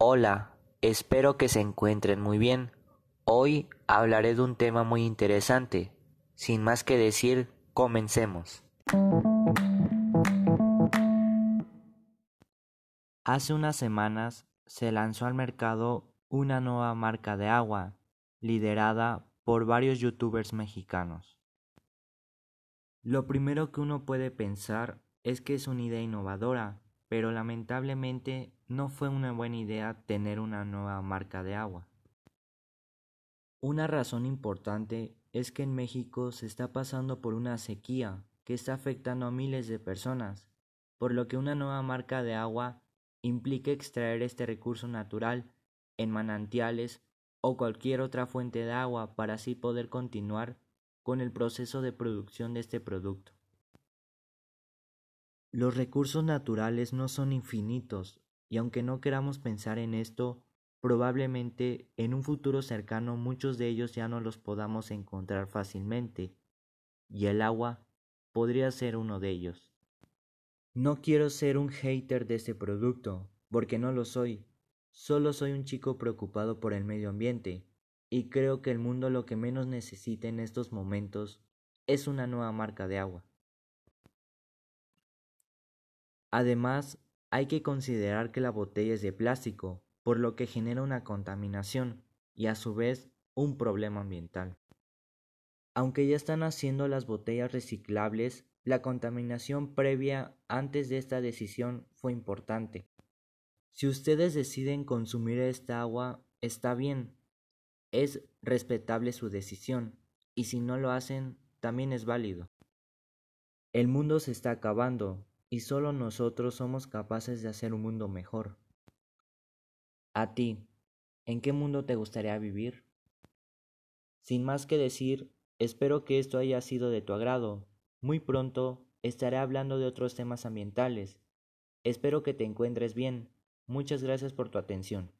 Hola, espero que se encuentren muy bien. Hoy hablaré de un tema muy interesante. Sin más que decir, comencemos. Hace unas semanas se lanzó al mercado una nueva marca de agua, liderada por varios youtubers mexicanos. Lo primero que uno puede pensar es que es una idea innovadora, pero lamentablemente no fue una buena idea tener una nueva marca de agua. Una razón importante es que en México se está pasando por una sequía que está afectando a miles de personas, por lo que una nueva marca de agua implica extraer este recurso natural en manantiales o cualquier otra fuente de agua para así poder continuar con el proceso de producción de este producto. Los recursos naturales no son infinitos y aunque no queramos pensar en esto, probablemente en un futuro cercano muchos de ellos ya no los podamos encontrar fácilmente, y el agua podría ser uno de ellos. No quiero ser un hater de este producto, porque no lo soy, solo soy un chico preocupado por el medio ambiente, y creo que el mundo lo que menos necesita en estos momentos es una nueva marca de agua. Además, hay que considerar que la botella es de plástico, por lo que genera una contaminación y a su vez un problema ambiental. Aunque ya están haciendo las botellas reciclables, la contaminación previa antes de esta decisión fue importante. Si ustedes deciden consumir esta agua, está bien, es respetable su decisión, y si no lo hacen, también es válido. El mundo se está acabando, y solo nosotros somos capaces de hacer un mundo mejor. A ti, ¿en qué mundo te gustaría vivir? Sin más que decir, espero que esto haya sido de tu agrado. Muy pronto estaré hablando de otros temas ambientales. Espero que te encuentres bien. Muchas gracias por tu atención.